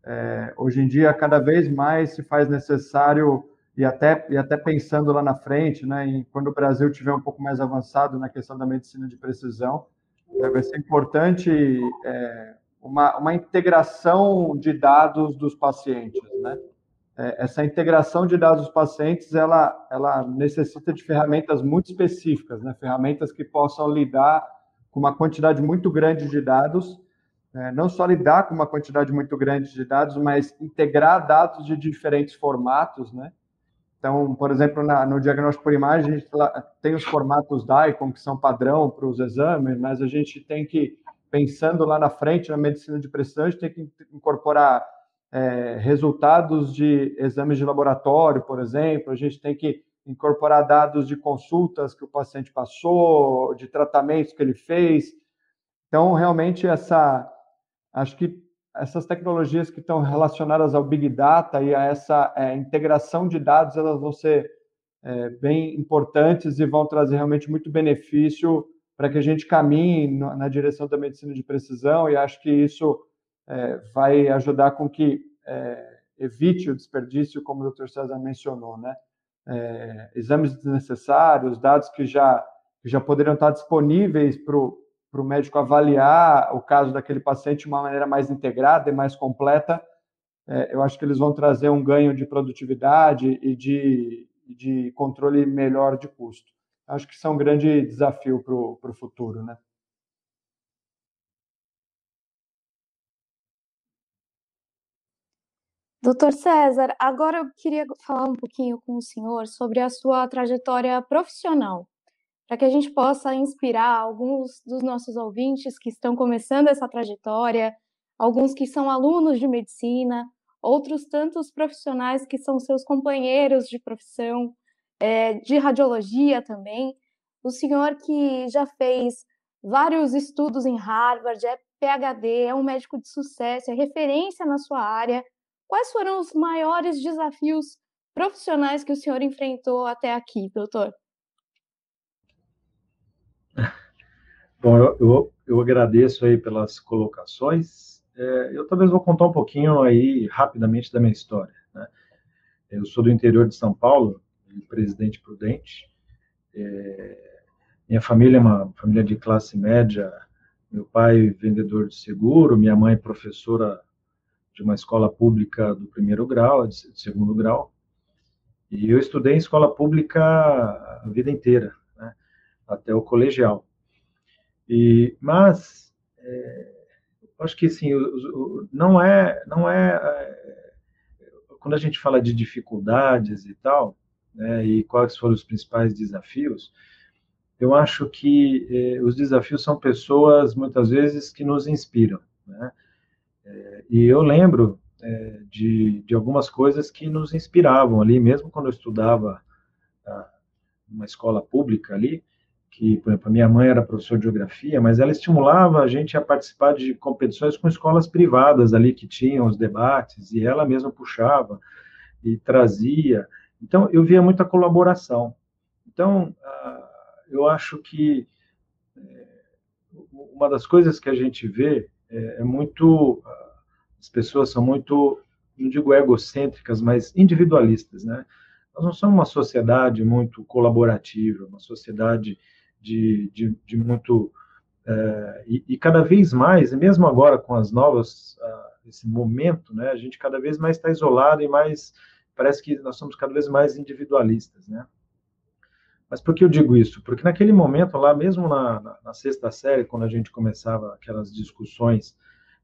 S3: É, hoje em dia, cada vez mais se faz necessário, e até, e até pensando lá na frente, né, em, quando o Brasil tiver um pouco mais avançado na questão da medicina de precisão, é, vai ser importante é, uma, uma integração de dados dos pacientes, né? É, essa integração de dados dos pacientes, ela, ela necessita de ferramentas muito específicas, né? ferramentas que possam lidar com uma quantidade muito grande de dados, né? não só lidar com uma quantidade muito grande de dados, mas integrar dados de diferentes formatos, né? Então, por exemplo, na, no diagnóstico por imagem, a gente tem os formatos DICOM, que são padrão para os exames, mas a gente tem que, pensando lá na frente, na medicina de precisão, a gente tem que incorporar é, resultados de exames de laboratório, por exemplo, a gente tem que incorporar dados de consultas que o paciente passou, de tratamentos que ele fez. Então, realmente, essa, acho que essas tecnologias que estão relacionadas ao Big Data e a essa é, integração de dados, elas vão ser é, bem importantes e vão trazer realmente muito benefício para que a gente caminhe na direção da medicina de precisão e acho que isso é, vai ajudar com que é, evite o desperdício, como o Dr. César mencionou, né? É, exames desnecessários, dados que já, que já poderiam estar disponíveis para o médico avaliar o caso daquele paciente de uma maneira mais integrada e mais completa, é, eu acho que eles vão trazer um ganho de produtividade e de, de controle melhor de custo. Acho que isso é um grande desafio para o futuro, né?
S6: Doutor César, agora eu queria falar um pouquinho com o senhor sobre a sua trajetória profissional, para que a gente possa inspirar alguns dos nossos ouvintes que estão começando essa trajetória, alguns que são alunos de medicina, outros tantos profissionais que são seus companheiros de profissão, é, de radiologia também. O senhor que já fez vários estudos em Harvard, é PhD, é um médico de sucesso, é referência na sua área Quais foram os maiores desafios profissionais que o senhor enfrentou até aqui, doutor?
S4: Bom, eu, eu, eu agradeço aí pelas colocações. É, eu talvez vou contar um pouquinho aí rapidamente da minha história. Né? Eu sou do interior de São Paulo, Presidente Prudente. É, minha família é uma família de classe média. Meu pai vendedor de seguro, minha mãe professora de uma escola pública do primeiro grau, de segundo grau, e eu estudei em escola pública a vida inteira, até o colegial. E, mas, é, acho que sim, não é, não é, é, quando a gente fala de dificuldades e tal, né, e quais foram os principais desafios, eu acho que eh, os desafios são pessoas, muitas vezes, que nos inspiram, né? É, e eu lembro é, de, de algumas coisas que nos inspiravam ali, mesmo quando eu estudava ah, numa escola pública ali, que, por exemplo, a minha mãe era professora de geografia, mas ela estimulava a gente a participar de competições com escolas privadas ali que tinham os debates, e ela mesma puxava e trazia. Então, eu via muita colaboração. Então, ah, eu acho que é, uma das coisas que a gente vê é, é muito. As pessoas são muito, não digo egocêntricas, mas individualistas, né? Nós não somos uma sociedade muito colaborativa, uma sociedade de, de, de muito. É, e, e, cada vez mais, e mesmo agora com as novas, uh, esse momento, né, a gente cada vez mais está isolado e mais. Parece que nós somos cada vez mais individualistas, né? Mas por que eu digo isso? Porque naquele momento, lá mesmo na, na, na sexta série, quando a gente começava aquelas discussões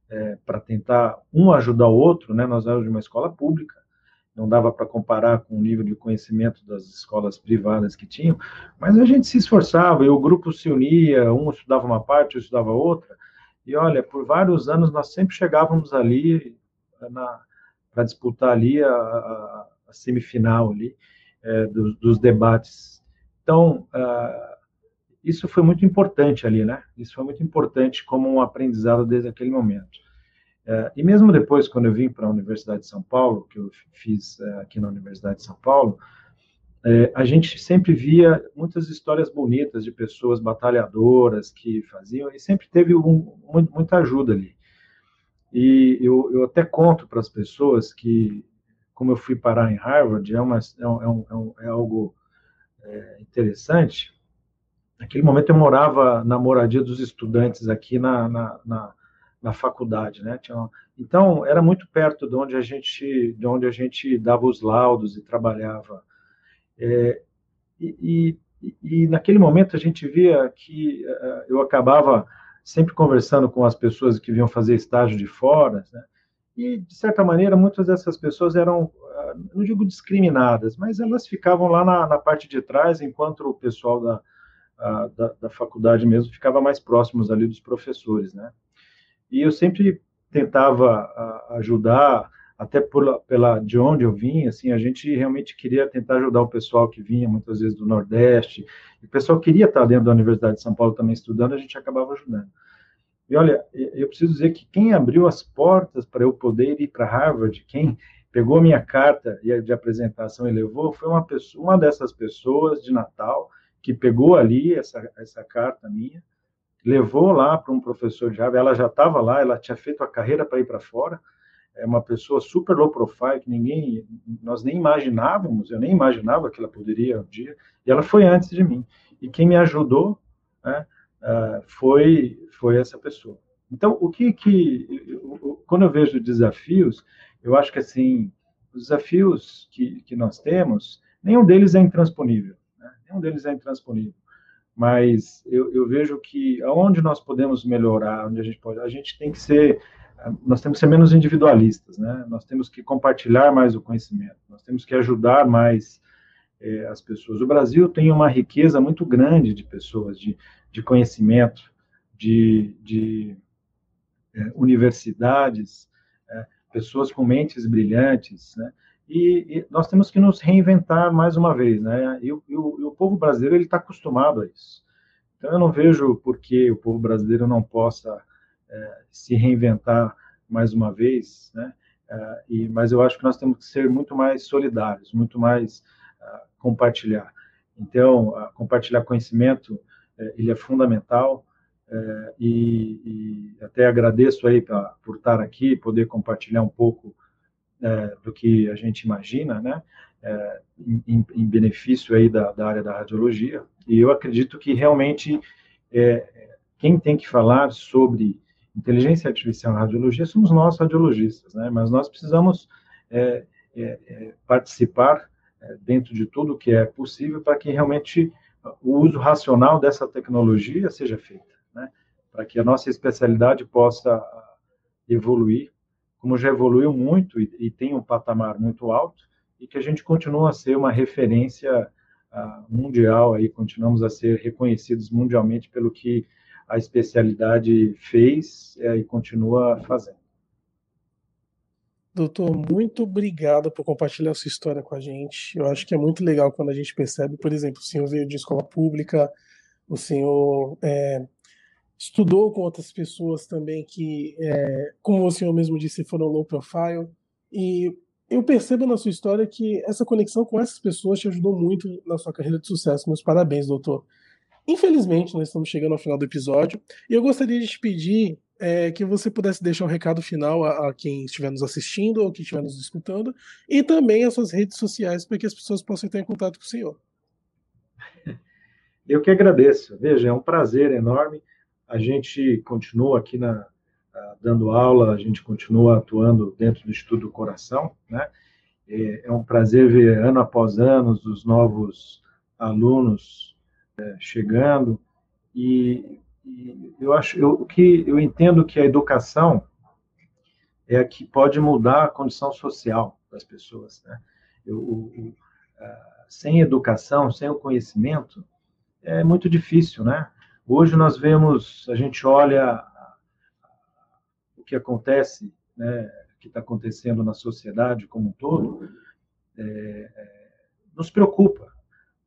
S4: é, para tentar um ajudar o outro, né, nós éramos de uma escola pública, não dava para comparar com o nível de conhecimento das escolas privadas que tinham, mas a gente se esforçava e o grupo se unia, um estudava uma parte, outro estudava outra, e olha, por vários anos nós sempre chegávamos ali para disputar ali a, a, a semifinal ali é, dos, dos debates então, uh, isso foi muito importante ali, né? Isso foi muito importante como um aprendizado desde aquele momento. Uh, e mesmo depois, quando eu vim para a Universidade de São Paulo, que eu fiz uh, aqui na Universidade de São Paulo, eh, a gente sempre via muitas histórias bonitas de pessoas batalhadoras que faziam, e sempre teve um, muita ajuda ali. E eu, eu até conto para as pessoas que, como eu fui parar em Harvard, é, uma, é, um, é, um, é algo é, interessante. Naquele momento eu morava na moradia dos estudantes aqui na, na, na, na faculdade, né? Então era muito perto de onde a gente, de onde a gente dava os laudos e trabalhava. É, e, e, e, naquele momento a gente via que uh, eu acabava sempre conversando com as pessoas que vinham fazer estágio de fora, né? E, de certa maneira, muitas dessas pessoas eram, ah, não digo discriminadas, mas elas ficavam lá na, na parte de trás, enquanto o pessoal da, da, da, faculdade mesmo ficava mais próximos ali dos professores, né? E eu sempre tentava ajudar até por, pela de onde eu vim, assim, a gente realmente queria tentar ajudar o pessoal que vinha muitas vezes do Nordeste, o pessoal queria estar dentro da Universidade de São Paulo também estudando, a gente acabava ajudando. E olha, eu preciso dizer que quem abriu as portas para eu poder ir para Harvard, quem pegou a minha carta de apresentação e levou, foi uma pessoa, uma dessas pessoas de Natal que pegou ali essa, essa carta minha, levou lá para um professor de Harvard, ela já estava lá, ela tinha feito a carreira para ir para fora, é uma pessoa super low profile que ninguém, nós nem imaginávamos, eu nem imaginava que ela poderia um dia, e ela foi antes de mim. E quem me ajudou né, uh, foi, foi essa pessoa. Então, o que que, quando eu vejo desafios, eu acho que assim, os desafios que, que nós temos, nenhum deles é intransponível, né? nenhum deles é intransponível. Mas eu, eu vejo que aonde nós podemos melhorar, onde a gente pode, a gente tem que ser nós temos que ser menos individualistas, né? Nós temos que compartilhar mais o conhecimento, nós temos que ajudar mais é, as pessoas. O Brasil tem uma riqueza muito grande de pessoas, de, de conhecimento, de, de é, universidades, é, pessoas com mentes brilhantes, né? E, e, nós temos que nos reinventar mais uma vez, né? E, o, e o, povo brasileiro ele está acostumado a isso. Então eu não vejo por que o povo brasileiro não possa é, se reinventar mais uma vez, né? É, e, mas eu acho que nós temos que ser muito mais solidários, muito mais uh, compartilhar. Então, uh, compartilhar conhecimento, uh, ele é fundamental, e, e, até agradeço aí pra, por estar aqui, poder compartilhar um pouco do que a gente imagina, né? Em, em, benefício aí da, da, área da radiologia. E eu acredito que realmente quem tem que falar sobre inteligência artificial na radiologia somos nós radiologistas, né? Mas nós precisamos é, é, é, participar é, dentro de tudo que é possível para que realmente o uso racional dessa tecnologia seja feito, né? Para que a nossa especialidade possa evoluir, como já evoluiu muito e, e tem um patamar muito alto, e que a gente continue a ser uma referência uh, mundial aí, continuamos a ser reconhecidos mundialmente pelo que a especialidade fez é, e continua fazendo.
S5: Doutor, muito obrigado por compartilhar sua história com a gente. Eu acho que é muito legal quando a gente percebe, por exemplo, o senhor veio de escola pública, o senhor é, estudou com outras pessoas também que, é, como o senhor mesmo disse, foram low profile. E eu percebo na sua história que essa conexão com essas pessoas te ajudou muito na sua carreira de sucesso. Meus parabéns, doutor. Infelizmente, nós estamos chegando ao final do episódio e eu gostaria de te pedir é, que você pudesse deixar um recado final a, a, quem estiver nos assistindo ou quem estiver nos escutando e também as suas redes sociais para que as pessoas possam entrar em contato com o senhor.
S4: Eu que agradeço. Veja, é um prazer enorme. A gente continua aqui na, dando aula, a gente continua atuando dentro do Instituto do Coração, né? É, é um prazer ver ano após ano os novos alunos é, chegando e, e, eu acho eu, que eu entendo que a educação é a que pode mudar a condição social das pessoas né? Eu, o, sem educação sem o conhecimento é muito difícil né hoje nós vemos a gente olha o que acontece né que está acontecendo na sociedade como um todo é, é, nos preocupa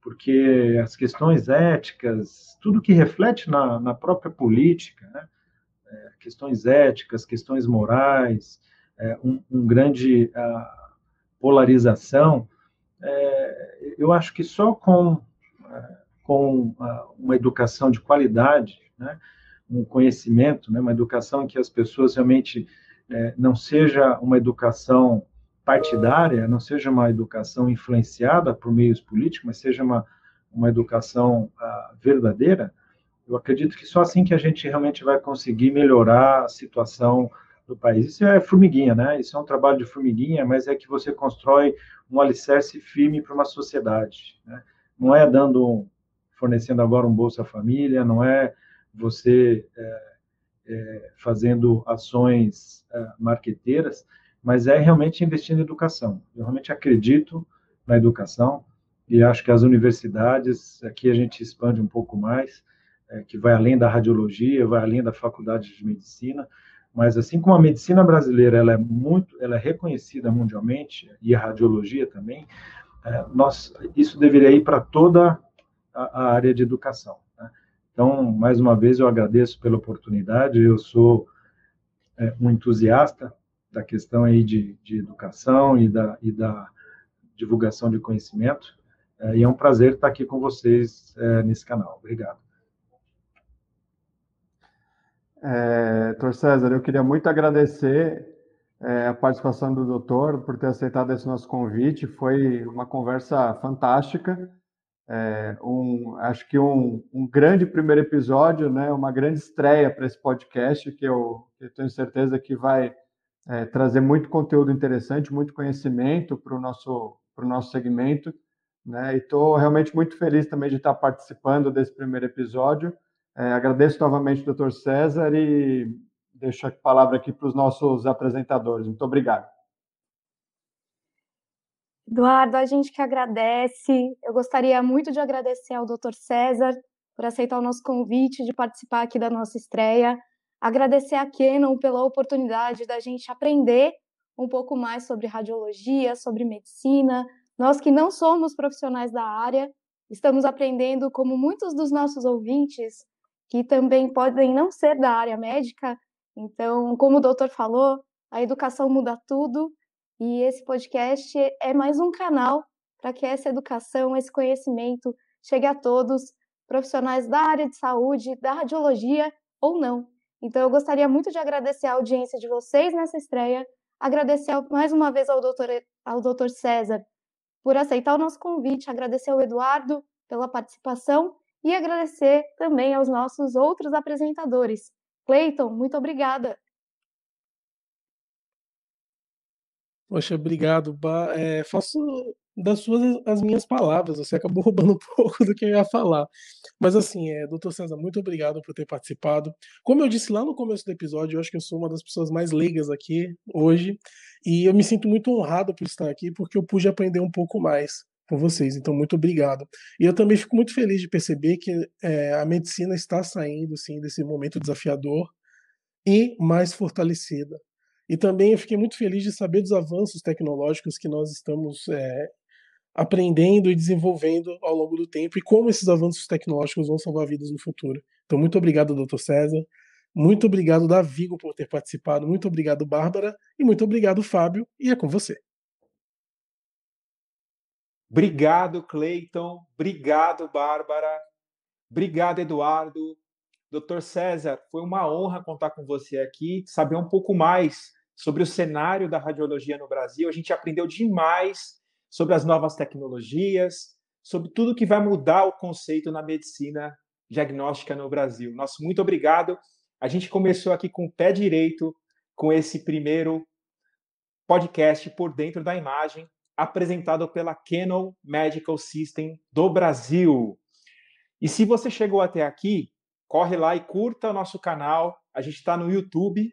S4: porque as questões éticas, tudo que reflete na, na própria política, né? é, questões éticas, questões morais, é, um, um, grande polarização, é, eu acho que só com, uh, com uh, uma educação de qualidade, né? um conhecimento, né? uma educação que as pessoas realmente é, não seja uma educação partidária, não seja uma educação influenciada por meios políticos, mas seja uma, uma educação uh, verdadeira, eu acredito que só assim que a gente realmente vai conseguir melhorar a situação do país. Isso é formiguinha, né? Isso é um trabalho de formiguinha, mas é que você constrói um alicerce firme para uma sociedade. Né? Não é dando, fornecendo agora um Bolsa Família, não é você é, é, fazendo ações é, marqueteiras, mas é realmente investindo em educação. Eu realmente acredito na educação e acho que as universidades, aqui a gente expande um pouco mais, é, que vai além da radiologia, vai além da faculdade de medicina, mas assim como a medicina brasileira ela é muito, ela é reconhecida mundialmente e a radiologia também, é, nós isso deveria ir para toda a, a, área de educação. Né? Então, mais uma vez eu agradeço pela oportunidade. Eu sou é, um entusiasta da questão aí de, de educação e da, e da divulgação de conhecimento. É, e é um prazer estar aqui com vocês é, nesse canal. Obrigado.
S3: É. César, eu queria muito agradecer é, a participação do doutor por ter aceitado esse nosso convite. Foi uma conversa fantástica. É, um, acho que um, um, grande primeiro episódio, né, uma grande estreia para esse podcast, que eu, eu, tenho certeza que vai é, trazer muito conteúdo interessante, muito conhecimento para o nosso, nosso segmento. Né, e estou realmente muito feliz também de estar participando desse primeiro episódio. É, agradeço novamente o doutor César e deixo a palavra aqui para os nossos apresentadores. Muito obrigado.
S6: Eduardo, a gente que agradece. Eu gostaria muito de agradecer ao doutor César por aceitar o nosso convite de participar aqui da nossa estreia. Agradecer a Canon pela oportunidade da gente aprender um pouco mais sobre radiologia, sobre medicina. Nós que não somos profissionais da área, estamos aprendendo como muitos dos nossos ouvintes que também podem não ser da área médica. Então, como o doutor falou, a educação muda tudo e esse podcast é mais um canal para que essa educação, esse conhecimento chegue a todos, profissionais da área de saúde, da radiologia ou não. Então, eu gostaria muito de agradecer a audiência de vocês nessa estreia, agradecer mais uma vez ao doutor, ao doutor César por aceitar o nosso convite, agradecer ao Eduardo pela participação e agradecer também aos nossos outros apresentadores. Cleiton, muito obrigada.
S5: Poxa, obrigado. É, faço das suas as minhas palavras. Você acabou roubando um pouco do que eu ia falar. Mas assim, é, doutor César, muito obrigado por ter participado. Como eu disse lá no começo do episódio, eu acho que eu sou uma das pessoas mais leigas aqui hoje. E eu me sinto muito honrado por estar aqui, porque eu pude aprender um pouco mais com vocês. Então, muito obrigado. E eu também fico muito feliz de perceber que é, a medicina está saindo, sim, desse momento desafiador e mais fortalecida. E também eu fiquei muito feliz de saber dos avanços tecnológicos que nós estamos é, aprendendo e desenvolvendo ao longo do tempo e como esses avanços tecnológicos vão salvar vidas no futuro. Então, muito obrigado, doutor César. Muito obrigado, Davigo, por ter participado. Muito obrigado, Bárbara. E muito obrigado, Fábio. E é com você.
S2: Obrigado, Cleiton. Obrigado, Bárbara. Obrigado, Eduardo. Doutor César, foi uma honra contar com você aqui, saber um pouco mais sobre o cenário da radiologia no Brasil. A gente aprendeu demais sobre as novas tecnologias, sobre tudo que vai mudar o conceito na medicina diagnóstica no Brasil. Nosso muito obrigado. A gente começou aqui com o pé direito com esse primeiro podcast por dentro da imagem apresentado pela Canon Medical System do Brasil. E se você chegou até aqui, corre lá e curta o nosso canal. A gente está no YouTube,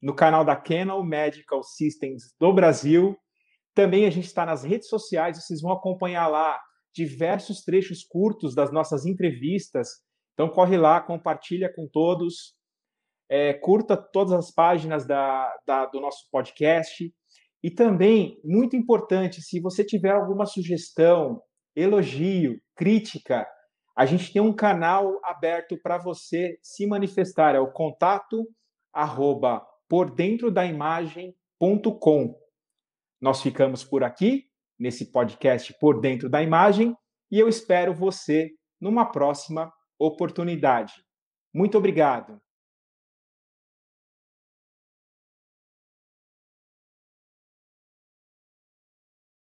S2: no canal da Canon Medical Systems do Brasil. Também a gente está nas redes sociais, vocês vão acompanhar lá diversos trechos curtos das nossas entrevistas. Então corre lá, compartilha com todos, é, curta todas as páginas da, da, do nosso podcast. E também, muito importante, se você tiver alguma sugestão, elogio, crítica, a gente tem um canal aberto para você se manifestar, é o contato arroba por dentro da imagem.com. Nós ficamos por aqui nesse podcast Por Dentro da Imagem e eu espero você numa próxima oportunidade. Muito obrigado.